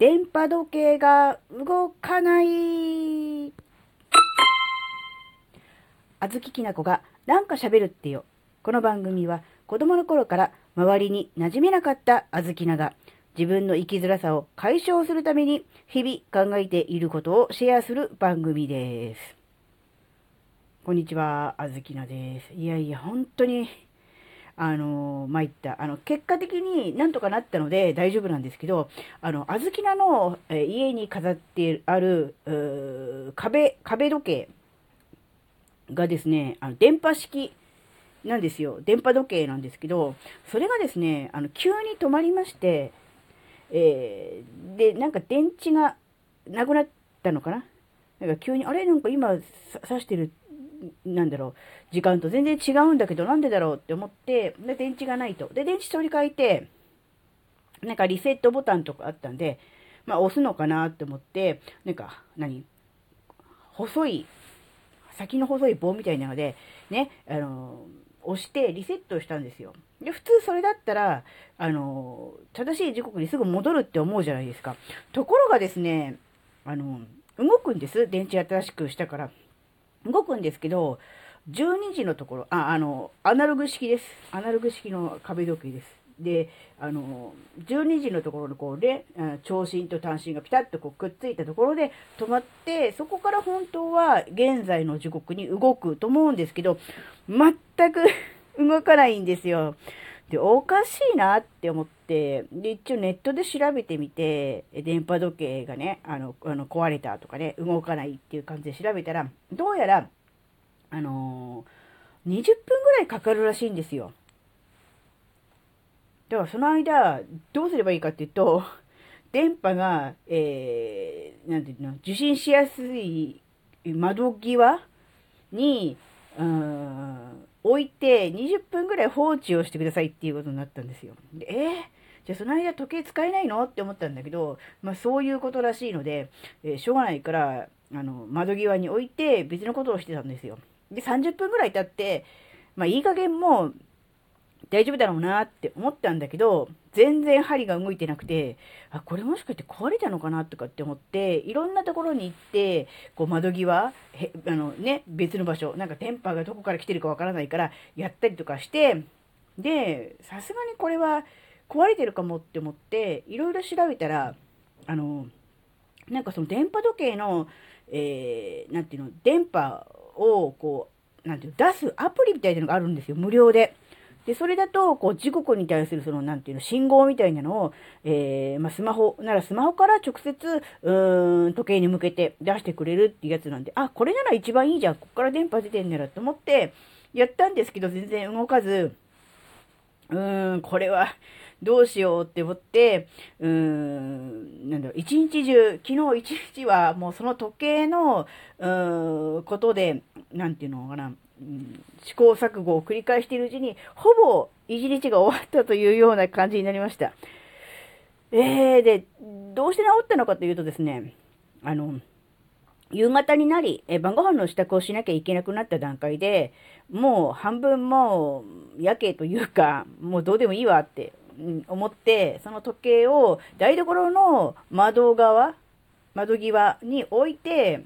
電波時計が動かない。あずききなこがなんか喋るってよ。この番組は子供の頃から周りに馴染めなかったあずきなが自分の生きづらさを解消するために日々考えていることをシェアする番組です。こんにちは、あずきなです。いやいや、本当に、あの、参った。あの、結果的になんとかなったので大丈夫なんですけど、あの、あずきなの、え家に飾ってある、壁、壁時計がですね、あの、電波式なんですよ。電波時計なんですけど、それがですね、あの、急に止まりまして、えーで、なんか電池がなくなったのかな？なんか急に、あれ？なんか今刺してる、なんだろう、時間と全然違うんだけど、なんでだろうって思って、で、電池がないと。で、電池取り替えて、なんかリセットボタンとかあったんで、まあ押すのかなって思って、なんか、何細い、先の細い棒みたいなので、ね、あの、押してリセットしたんですよ。で、普通それだったら、あの、正しい時刻にすぐ戻るって思うじゃないですか。ところがですね、あの、動くんです。電池新しくしたから。動くんですけど、12時のところ、あ、あの、アナログ式です。アナログ式の壁時計です。で、あの、12時のところのこうね、あ長針と短針がピタッとこうくっついたところで止まって、そこから本当は現在の時刻に動くと思うんですけど、全く 動かないんですよ。で、おかしいなって思って、で、一応ネットで調べてみて、電波時計がね、あの、あの壊れたとかね、動かないっていう感じで調べたら、どうやら、あのー20分ぐらいかかるらしいんですよ。だからその間、どうすればいいかっていうと、電波が、えー、なんていうの、受信しやすい窓際に、うーん、置いて20分ぐらい放置をしてくださいっていうことになったんですよ。でえーじゃあその間時計使えないの？って思ったんだけど、まあそういうことらしいので、えーしょうがないから、あの、窓際に置いて別のことをしてたんですよ。で、30分ぐらい経って、まあいい加減もう大丈夫だろうなって思ったんだけど、全然針が動いてなくて、あ、これもしかして壊れたのかなとかって思って、いろんなところに行って、こう窓際、へあのね、別の場所、なんか電波がどこから来てるかわからないから、やったりとかして、で、さすがにこれは壊れてるかもって思って、いろいろ調べたら、あの、なんかその電波時計の、えー、なんていうの、電波をこう、なんていうの、出すアプリみたいなのがあるんですよ、無料で。で、それだと、こう、時刻に対する、その、なんていうの、信号みたいなのを、えー、まあ、スマホ、ならスマホから直接、うーん、時計に向けて出してくれるっていうやつなんで、あ、これなら一番いいじゃん、こっから電波出てんねらと思って、やったんですけど、全然動かず、うーん、これは、どうしようって思って、うーん、なんだろう、一日中、昨日一日はもうその時計の、うーん、ことで、なんていうのかな、うん試行錯誤を繰り返しているうちに、ほぼ一日が終わったというような感じになりました。えー、で、どうして治ったのかというとですね、あの、夕方になり、え晩ご飯の支度をしなきゃいけなくなった段階で、もう半分もう、やけというか、もうどうでもいいわって思って、その時計を台所の窓側、窓際に置いて、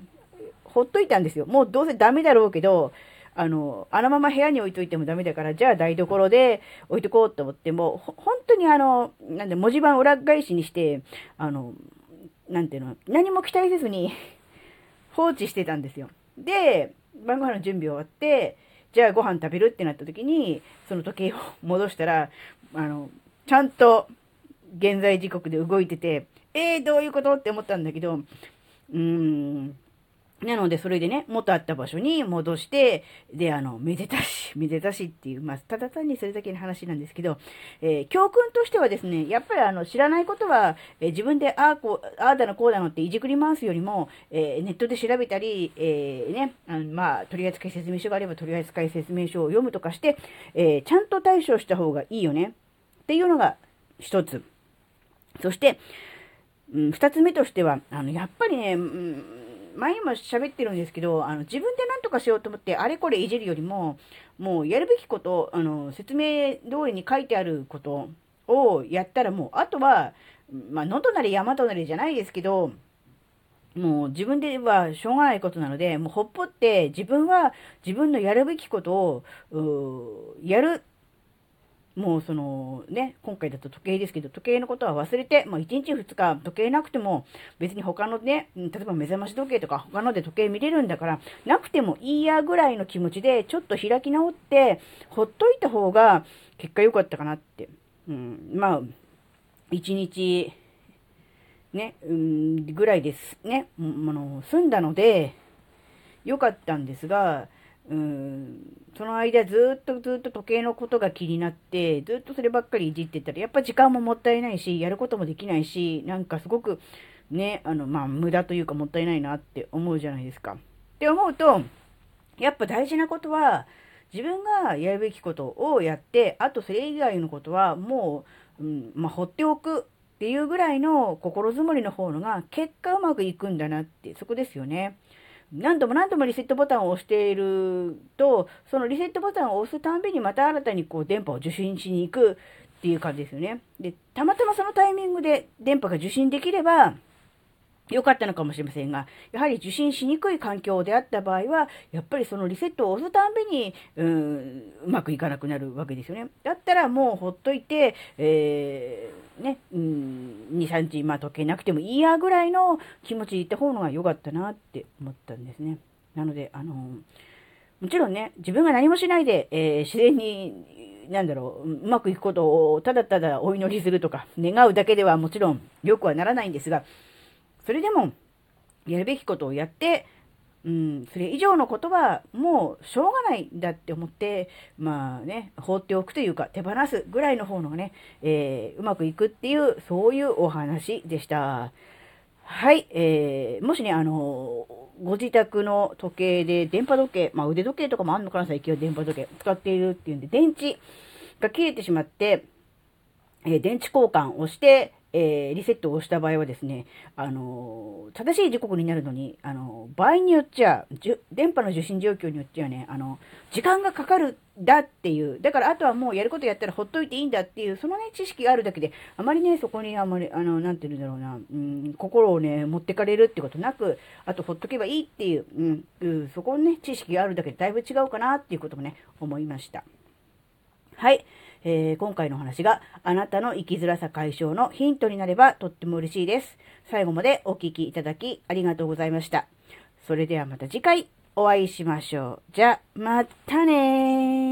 ほっといたんですよ。もうどうせダメだろうけど、あの、あのまま部屋に置いといてもダメだから、じゃあ台所で置いとこうと思っても、ほ本当にあの、なんで文字盤裏返しにして、あの、なんていうの、何も期待せずに放置してたんですよ。で、晩ご飯の準備終わって、じゃあご飯食べるってなった時に、その時計を戻したら、あの、ちゃんと現在時刻で動いてて、えー、どういうことって思ったんだけど、うーん、なので、それでね、元あった場所に戻して、で、あの、めでたし、めでたしっていう、まあ、ただ単にそれだけの話なんですけど、えー教訓としてはですね、やっぱりあの、知らないことは、えー自分で、ああ、こう、ああだの、こうだのっていじくり回すよりも、えーネットで調べたり、えね、あのまあ、取扱説明書があれば取扱説明書を読むとかして、えちゃんと対処した方がいいよね、っていうのが一つ。そして、うん、二つ目としては、あの、やっぱりね、うん前にも喋ってるんですけど、あの、自分で何とかしようと思って、あれこれいじるよりも、もうやるべきこと、あの、説明通りに書いてあることをやったらもう、あとは、まあ、野となり山となりじゃないですけど、もう自分ではしょうがないことなので、もうほっぽって自分は自分のやるべきことを、やる。もうそのね、今回だと時計ですけど、時計のことは忘れて、もう1日2日時計なくても別に他のね、例えば目覚まし時計とか他ので時計見れるんだから、なくてもいいやぐらいの気持ちでちょっと開き直って、ほっといた方が結果良かったかなって。うん、まあ、1日、ね、うん、ぐらいですね、あの、済んだので、良かったんですが、うん、その間ずっとずっと時計のことが気になって、ずっとそればっかりいじってたら、やっぱ時間ももったいないし、やることもできないし、なんかすごく、ね、あの、まあ、無駄というかもったいないなって思うじゃないですか。って思うと、やっぱ大事なことは、自分がやるべきことをやって、あとそれ以外のことはもう、うん、まあ、放っておくっていうぐらいの心づもりの方のが結果うまくいくんだなって、そこですよね。何度も何度もリセットボタンを押していると、そのリセットボタンを押すたんびにまた新たにこう電波を受信しに行くっていう感じですよね。で、たまたまそのタイミングで電波が受信できれば、良かったのかもしれませんが、やはり受信しにくい環境であった場合は、やっぱりそのリセットを押すたんびに、うん、うまくいかなくなるわけですよね。だったらもうほっといて、えー、ね、うん、2、3日、まあ時計なくてもいいやぐらいの気持ちでいった方が良かったなって思ったんですね。なので、あの、もちろんね、自分が何もしないで、えー、自然に、なんだろう、うまくいくことをただただお祈りするとか、願うだけではもちろん良くはならないんですが、それでも、やるべきことをやって、うん、それ以上のことはもうしょうがないんだって思って、まあね、放っておくというか手放すぐらいの方のがね、えー、うまくいくっていう、そういうお話でした。はい、えー、もしね、あのご自宅の時計で電波時計、まあ腕時計とかもあんのかな、最近は電波時計使っているっていうんで、電池が切れてしまって、えー、電池交換をして、えー、リセットをした場合はですね、あのー、正しい時刻になるのに、あのー、場合によっちゃ、電波の受信状況によっちゃね、あの、時間がかかるだっていう、だからあとはもうやることやったらほっといていいんだっていう、そのね、知識があるだけで、あまりね、そこにあまり、あの、なんて言うんだろうな、うん、心をね、持ってかれるってことなく、あとほっとけばいいっていう、うん、う、そこのね、知識があるだけでだいぶ違うかなっていうこともね、思いました。はい。えー、今回の話があなたの生きづらさ解消のヒントになればとっても嬉しいです。最後までお聴きいただきありがとうございました。それではまた次回お会いしましょう。じゃ、またねー。